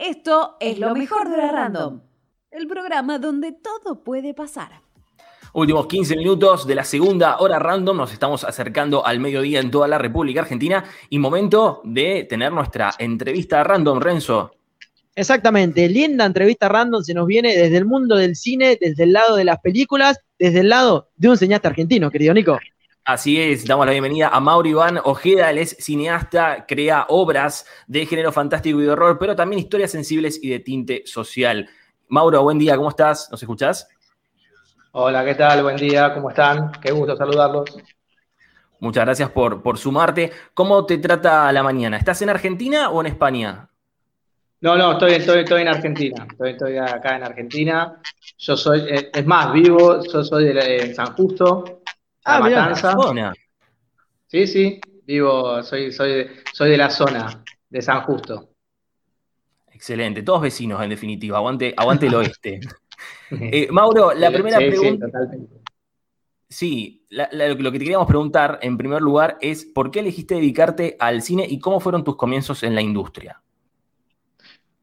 Esto es lo mejor de la Random, el programa donde todo puede pasar. Últimos 15 minutos de la segunda hora random, nos estamos acercando al mediodía en toda la República Argentina y momento de tener nuestra entrevista random, Renzo. Exactamente, linda entrevista random se nos viene desde el mundo del cine, desde el lado de las películas, desde el lado de un cineasta argentino, querido Nico. Así es, damos la bienvenida a Mauro Iván Ojeda, él es cineasta, crea obras de género fantástico y de horror, pero también historias sensibles y de tinte social. Mauro, buen día, ¿cómo estás? ¿Nos escuchás? Hola, ¿qué tal? Buen día, ¿cómo están? Qué gusto saludarlos. Muchas gracias por, por sumarte. ¿Cómo te trata la mañana? ¿Estás en Argentina o en España? No, no, estoy, estoy, en Argentina. Estoy, acá en Argentina. Yo soy, eh, es más, vivo, yo soy de, San Justo, ah, Matanza. Sí, sí, vivo, soy, soy, soy de la zona de San Justo. Excelente, todos vecinos en definitiva, aguante, aguante el oeste. Eh, Mauro, la primera pregunta. Sí, lo que te queríamos preguntar en primer lugar es: ¿por qué elegiste dedicarte al cine y cómo fueron tus comienzos en la industria?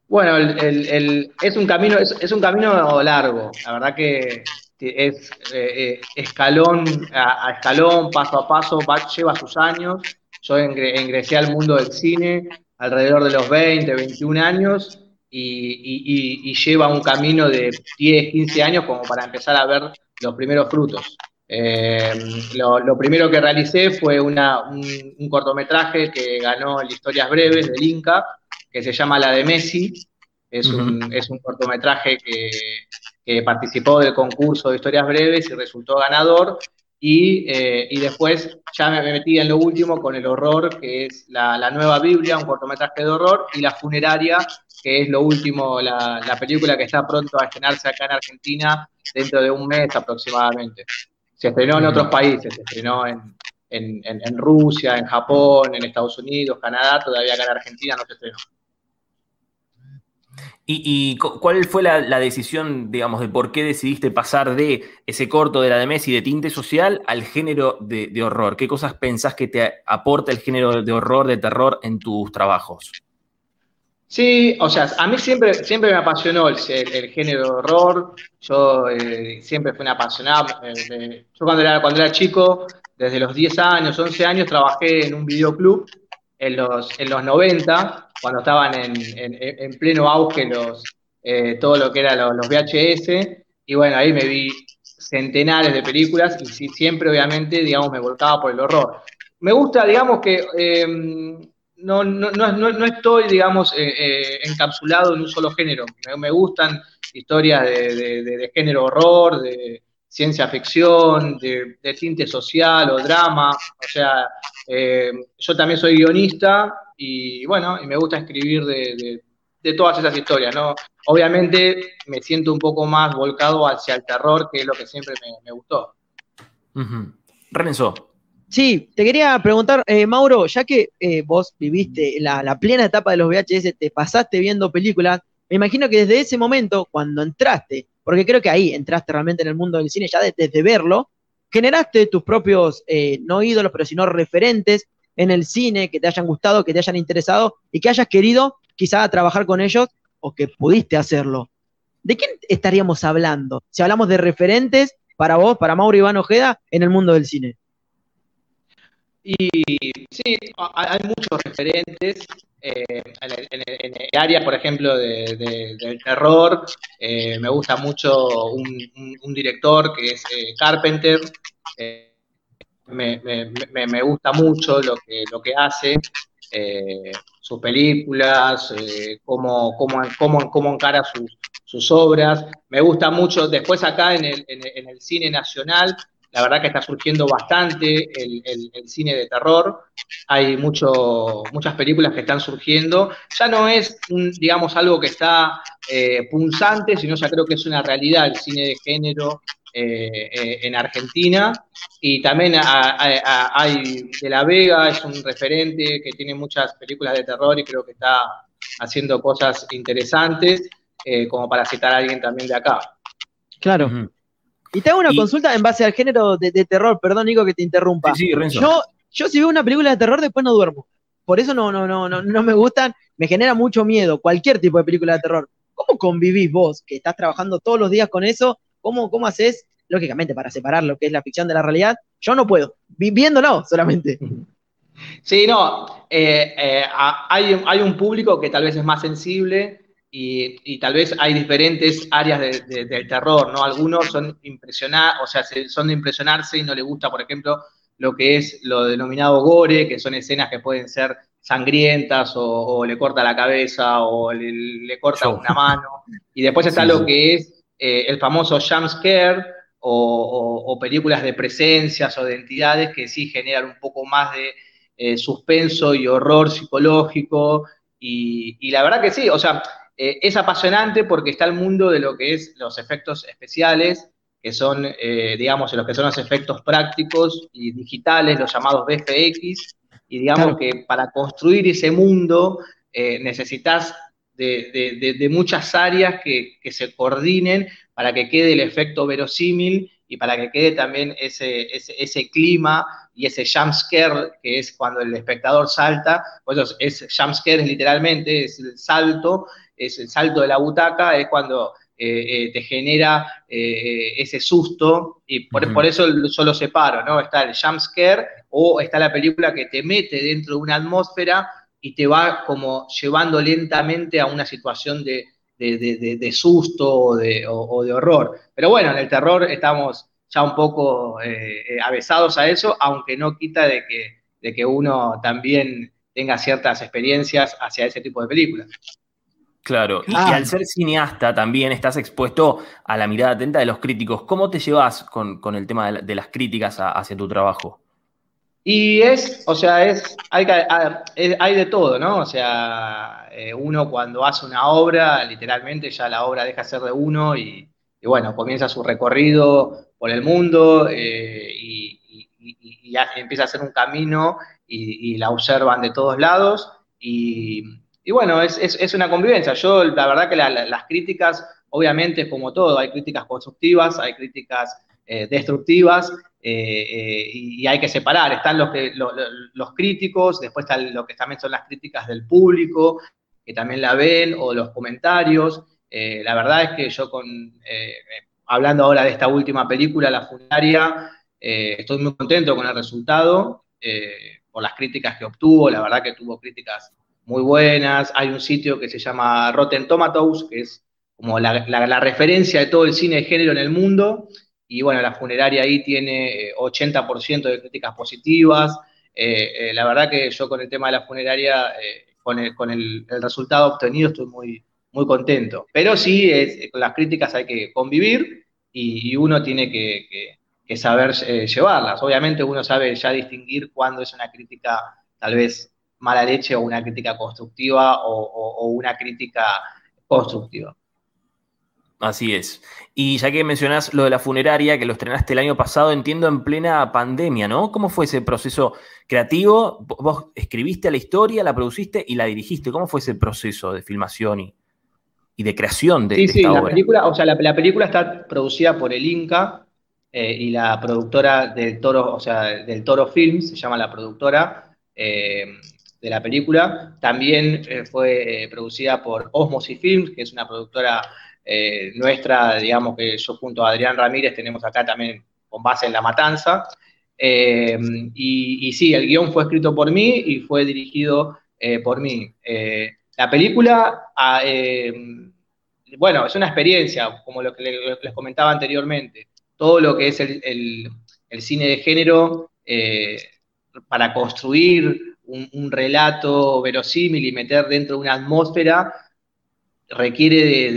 Bueno, es, un camino, es, un camino largo. La verdad que es eh, eh, escalón a, escalón, paso a paso, lleva sus años. Yo ingresé al mundo del cine alrededor de los 20, 21 años y, lleva un camino de 10, 15 años como para empezar a ver los primeros frutos. Eh, lo, primero que realicé fue un, cortometraje que ganó en Historias Breves del Inca, que se llama La de Messi. Es, un, es un cortometraje que, que, participó del concurso de Historias Breves y resultó ganador. Eh, y, después ya me metí en lo último con el horror, que es la, nueva Biblia, un cortometraje de horror, y La funeraria, que es lo último, la, película que está pronto a estrenarse acá en Argentina dentro de un mes aproximadamente. Se estrenó en otros países, se estrenó en, en Rusia, en Japón, en Estados Unidos, Canadá, todavía acá en Argentina no se estrenó. ¿Y, cuál fue la, decisión, digamos, de por qué decidiste pasar de ese corto de la de Messi de tinte social al género de, horror? ¿Qué cosas pensás que te aporta el género de horror, de terror en tus trabajos? Sí, o sea, a mí siempre, siempre me apasionó el, género de horror. Yo eh, siempre fui un apasionado. Eh, yo cuando era, cuando era chico, desde los 10 años, 11 años, trabajé en un videoclub en los, en los 90, cuando estaban en, en, pleno auge los, eh, todo lo que era los, VHS, y bueno, ahí me vi centenares de películas y siempre obviamente, digamos, me volcaba por el horror. Me gusta, digamos, que em, no, no, no, no, estoy, digamos, eh, eh, encapsulado en un solo género. Me, gustan historias de, de, género horror, de, ciencia ficción, de, tinte social o drama. O sea, eh, yo también soy guionista y bueno, y me gusta escribir de, todas esas historias, ¿no? Obviamente me siento un poco más volcado hacia el terror, que es lo que siempre me, gustó. Renzo. Sí, te quería preguntar, eh, Mauro, ya que eh, vos viviste la, la plena etapa de los VHS, te pasaste viendo películas, me imagino que desde ese momento, cuando entraste porque creo que ahí entraste realmente en el mundo del cine ya desde, verlo, generaste tus propios, eh, no ídolos, pero sino referentes en el cine que te hayan gustado, que te hayan interesado y que hayas querido quizá trabajar con ellos o que pudiste hacerlo. ¿De quién estaríamos hablando? Si hablamos de referentes para vos, para Mauro Iván Ojeda, en el mundo del cine. Y sí, hay muchos referentes. Eh, en, el, área, por ejemplo, del terror, eh, me gusta mucho un, director que es eh, Carpenter. Me, gusta mucho lo que, lo que hace, sus películas, cómo, cómo, cómo, cómo, encara sus, sus, obras. Me gusta mucho, después acá en el, en el cine nacional, la verdad que está surgiendo bastante el, cine de terror. Hay mucho, muchas películas que están surgiendo. Ya no es, digamos, algo que está eh, punzante, sino ya creo que es una realidad el cine de género eh, eh, en Argentina. Y también hay De La Vega, es un referente que tiene muchas películas de terror y creo que está haciendo cosas interesantes, como para citar a alguien también de acá. Claro. Y te hago una consulta en base al género de, terror, perdón Nico que te interrumpa. Sí, Yo, yo si veo una película de terror después no duermo. por eso no, no, no, no, no me gustan, me genera mucho miedo cualquier tipo de película de terror. ¿Cómo convivís vos, que estás trabajando todos los días con eso? ¿Cómo, cómo haces, lógicamente, para separar lo que es la ficción de la realidad? Yo no puedo, viviéndolo solamente. Sí, no, eh, eh, hay, hay, un público que tal vez es más sensible y, tal vez hay diferentes áreas del terror, ¿no? Algunos son impresionar, o sea, son de impresionarse y no les gusta, por ejemplo, lo que es lo denominado gore, que son escenas que pueden ser sangrientas o, le corta la cabeza o le, corta una mano. Y después está lo que es eh, el famoso jump scare o, películas de presencias o de entidades que sí generan un poco más de eh, suspenso y horror psicológico. Y, la verdad que sí, o sea, eh, es apasionante porque está el mundo de lo que es los efectos especiales, que son, digamos, los que son los efectos prácticos y digitales, los llamados VFX, y digamos que para construir ese mundo eh, necesitas de, muchas áreas que, se coordinen para que quede el efecto verosímil y para que quede también ese, ese, clima y ese jumpscare, que es cuando el espectador salta, pues es jumpscare es literalmente, es el salto, es el salto de la butaca, es cuando eh, eh, te genera ese susto, y por, por, eso yo lo separo, ¿no? Está el jumpscare o está la película que te mete dentro de una atmósfera y te va como llevando lentamente a una situación de, susto o de, horror. Pero bueno, en el terror estamos ya un poco eh, eh, avesados a eso, aunque no quita de que, de que uno también tenga ciertas experiencias hacia ese tipo de películas. Claro, y, al ser cineasta también estás expuesto a la mirada atenta de los críticos. ¿Cómo te llevas con, el tema de, las críticas hacia tu trabajo? Y es, o sea, es, hay, hay de todo, ¿no? O sea, eh, uno cuando hace una obra, literalmente ya la obra deja de ser de uno y, bueno, comienza su recorrido por el mundo eh, y, empieza a hacer un camino y, la observan de todos lados. Y, bueno, es, una convivencia. Yo, la verdad que las críticas, obviamente, como todo, hay críticas constructivas, hay críticas eh, destructivas eh, eh, y, hay que separar. Están los, los críticos, después están lo que también son las críticas del público, que también la ven, o los comentarios. la verdad es que yo con, hablando ahora de esta última película, La Fundaria, estoy muy contento con el resultado, por las críticas que obtuvo, la verdad que tuvo críticas muy buenas. Hay un sitio que se llama Rotten Tomatoes, que es como la, referencia de todo el cine de género en el mundo, y bueno, la funeraria ahí tiene 80% eh, de críticas positivas. Eh, eh, la verdad que yo con el tema de la funeraria, con, el, resultado obtenido estoy muy, muy contento. Pero sí, con las críticas hay que convivir y, uno tiene que, saber llevarlas. Obviamente uno sabe ya distinguir cuándo es una crítica tal vez mala leche o una crítica constructiva o una crítica constructiva. Así es. Y ya que mencionás lo de la funeraria, que lo estrenaste el año pasado, entiendo en plena pandemia, ¿no? ¿Cómo fue ese proceso creativo? Vos escribiste la historia, la produciste y la dirigiste. ¿Cómo fue ese proceso de filmación y, de creación de, sí, sí, la Película, o sea, la, película está producida por el Inca eh, y la productora del Toro, o sea, del Toro Films, se llama la productora eh, de la película. También eh, fue producida por Osmosis Films, que es una productora eh, nuestra, digamos que yo junto a Adrián Ramírez tenemos acá también con base en La Matanza. Eh, y, sí, el guion fue escrito por mí y fue dirigido eh, por mí. la película, ah, bueno, es una experiencia, como lo que les comentaba anteriormente. Todo lo que es el, cine de género para construir un, relato verosímil y meter dentro de una atmósfera requiere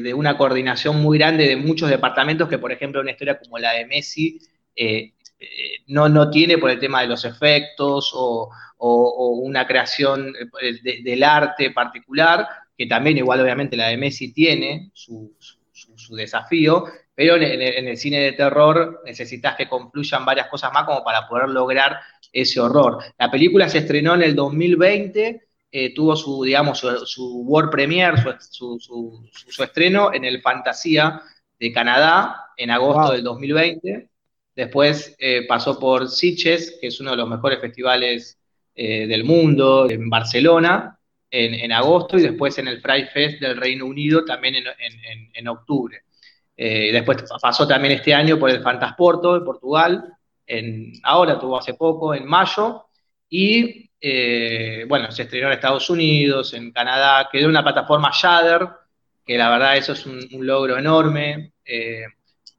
de, una coordinación muy grande de muchos departamentos que, por ejemplo, una historia como la de Messi eh, eh, no, no tiene por el tema de los efectos o, una creación eh, del arte particular, que también igual obviamente la de Messi tiene su, desafío, pero en, el cine de terror necesitas que confluyan varias cosas más como para poder lograr ese horror. La película se estrenó en el 2020 eh, tuvo su, digamos, su, World Premiere, su, su, estreno en el Fantasía de Canadá en agosto del 2020. Después eh, pasó por Sitges, que es uno de los mejores festivales del mundo, en Barcelona, en, agosto, y después en el Fry Fest del Reino Unido también en, octubre. Después pasó también este año por el Fantasporto de Portugal, en, ahora tuvo hace poco, en mayo, y bueno, se estrenó en Estados Unidos, en Canadá, quedó una plataforma Shudder, que la verdad eso es un, logro enorme, eh,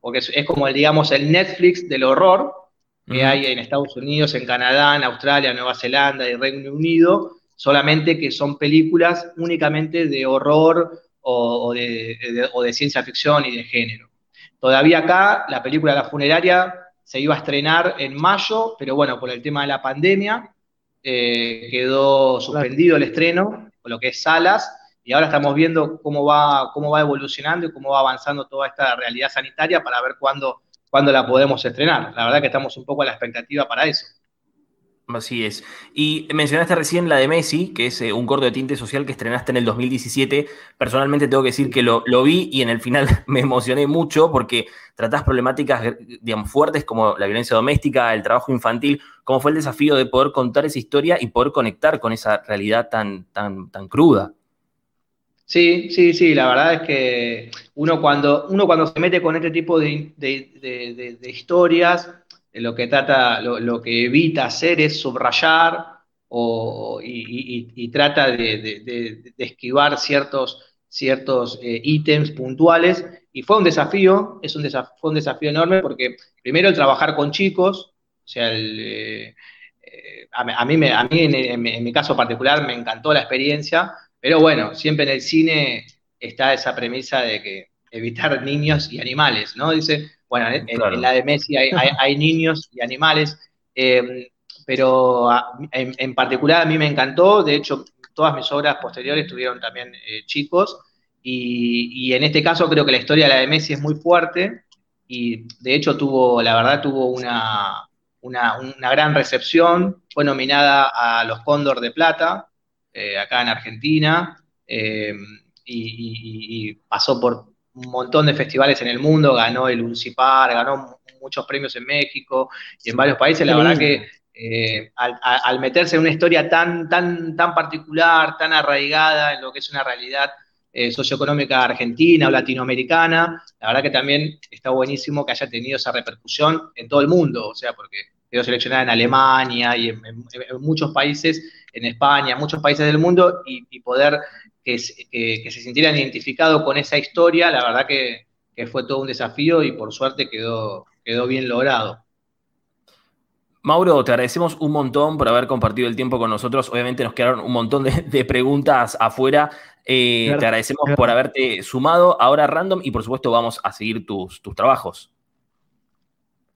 porque es, como, el, digamos, el Netflix del horror que hay en Estados Unidos, en Canadá, en Australia, Nueva Zelanda y Reino Unido, solamente que son películas únicamente de horror o, de, ciencia ficción y de género. Todavía acá la película La funeraria se iba a estrenar en mayo, pero bueno, por el tema de la pandemia eh, quedó suspendido el estreno, por lo que es salas, y ahora estamos viendo cómo va, cómo va evolucionando y cómo va avanzando toda esta realidad sanitaria para ver cuándo, cuándo la podemos estrenar. La verdad que estamos un poco a la expectativa para eso. Así es. Y mencionaste recién la de Messi, que es eh, un corto de tinte social que estrenaste en el 2017. Personalmente tengo que decir que lo, vi y en el final me emocioné mucho porque tratás problemáticas, eh, digamos, fuertes como la violencia doméstica, el trabajo infantil. ¿Cómo fue el desafío de poder contar esa historia y poder conectar con esa realidad tan, tan, tan cruda? Sí, sí, sí, la verdad es que uno cuando, uno cuando se mete con este tipo de, historias, lo que trata, lo, que evita hacer es subrayar y, trata de, esquivar ciertos, ciertos eh, ítems puntuales. Y fue un desafío, es un fue un desafío enorme porque primero el trabajar con chicos, o sea, eh, a, mí, me, a mí en mi caso particular me encantó la experiencia pero bueno, siempre en el cine está esa premisa de que evitar niños y animales, ¿no? Dice, bueno, en, la de Messi hay, niños y animales, em, pero en, particular a mí me encantó, de hecho, todas mis obras posteriores tuvieron también eh, chicos, y, en este caso creo que la historia de la de Messi es muy fuerte, y de hecho tuvo, la verdad, tuvo una, una, una gran recepción, fue nominada a los Cóndor de Plata, eh, acá en Argentina eh, y, pasó por un montón de festivales en el mundo, ganó el Uncipar, ganó muchos premios en México y en varios países. La verdad que eh, al, meterse en una historia tan, tan, tan particular, tan arraigada en lo que es una realidad socioeconómica argentina o latinoamericana, la verdad que también está buenísimo que haya tenido esa repercusión en todo el mundo, o sea, porque quedó seleccionada en Alemania y en, muchos países, en España, en muchos países del mundo, y, poder que, se sintieran identificados con esa historia, la verdad que, fue todo un desafío y por suerte quedó, quedó bien logrado. Mauro, te agradecemos un montón por haber compartido el tiempo con nosotros. Obviamente nos quedaron un montón de, preguntas afuera. Eh, te agradecemos por haberte sumado ahora random y por supuesto vamos a seguir tus, tus trabajos.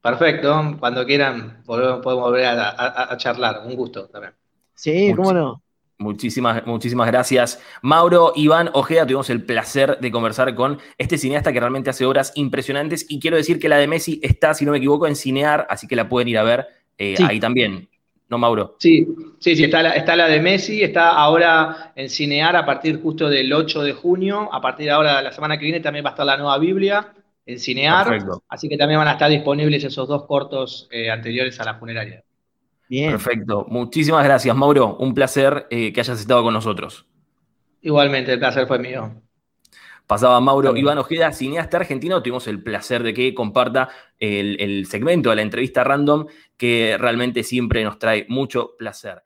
Perfecto, cuando quieran podemos, volver a, charlar, un gusto también. Sí, cómo no. Muchísimas, muchísimas gracias. Mauro, Iván Ojeda, tuvimos el placer de conversar con este cineasta que realmente hace obras impresionantes y quiero decir que la de Messi está, si no me equivoco, en Cinear, así que la pueden ir a ver eh, ahí también. ¿No, Mauro? Sí, sí, sí, está la, está la de Messi, está ahora en Cinear a partir justo del 8 de junio, a partir de ahora, la semana que viene, también va a estar la nueva Biblia en Cinear. Así que también van a estar disponibles esos dos cortos eh, anteriores a la funeraria. Bien. Perfecto. Muchísimas gracias, Mauro. Un placer eh, que hayas estado con nosotros. Igualmente, el placer fue mío. Pasaba Mauro Iván Ojeda, cineasta argentino. Tuvimos el placer de que comparta el segmento de la entrevista random que realmente siempre nos trae mucho placer.